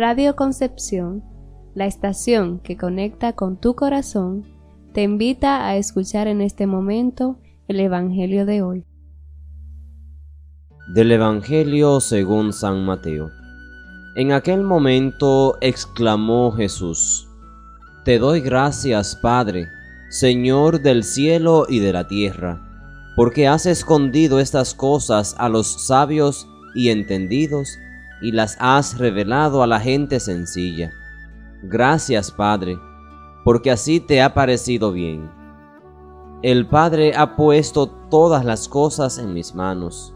Radio Concepción, la estación que conecta con tu corazón, te invita a escuchar en este momento el Evangelio de hoy. Del Evangelio según San Mateo. En aquel momento exclamó Jesús, Te doy gracias, Padre, Señor del cielo y de la tierra, porque has escondido estas cosas a los sabios y entendidos y las has revelado a la gente sencilla. Gracias, Padre, porque así te ha parecido bien. El Padre ha puesto todas las cosas en mis manos.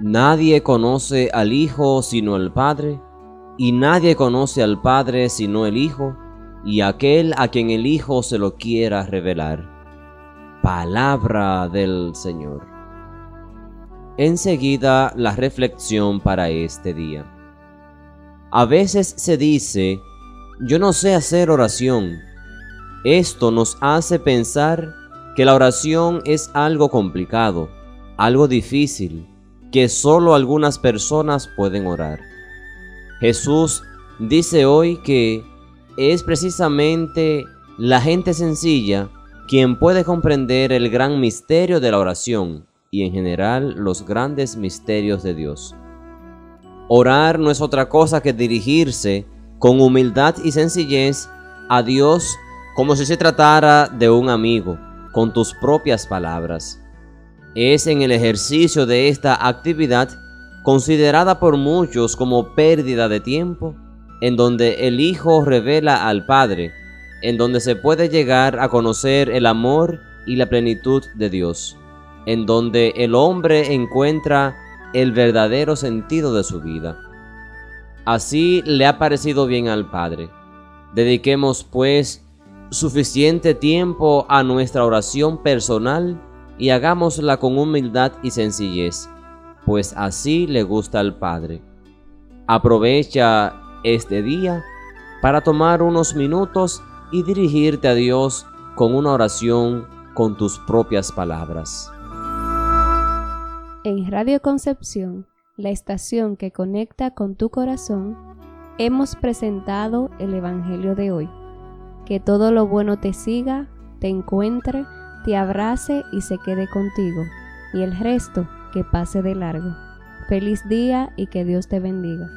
Nadie conoce al Hijo sino el Padre, y nadie conoce al Padre sino el Hijo, y aquel a quien el Hijo se lo quiera revelar. Palabra del Señor. Enseguida la reflexión para este día. A veces se dice, yo no sé hacer oración. Esto nos hace pensar que la oración es algo complicado, algo difícil, que solo algunas personas pueden orar. Jesús dice hoy que es precisamente la gente sencilla quien puede comprender el gran misterio de la oración y en general los grandes misterios de Dios. Orar no es otra cosa que dirigirse con humildad y sencillez a Dios como si se tratara de un amigo, con tus propias palabras. Es en el ejercicio de esta actividad, considerada por muchos como pérdida de tiempo, en donde el Hijo revela al Padre, en donde se puede llegar a conocer el amor y la plenitud de Dios en donde el hombre encuentra el verdadero sentido de su vida. Así le ha parecido bien al Padre. Dediquemos pues suficiente tiempo a nuestra oración personal y hagámosla con humildad y sencillez, pues así le gusta al Padre. Aprovecha este día para tomar unos minutos y dirigirte a Dios con una oración con tus propias palabras. En Radio Concepción, la estación que conecta con tu corazón, hemos presentado el Evangelio de hoy. Que todo lo bueno te siga, te encuentre, te abrace y se quede contigo, y el resto que pase de largo. Feliz día y que Dios te bendiga.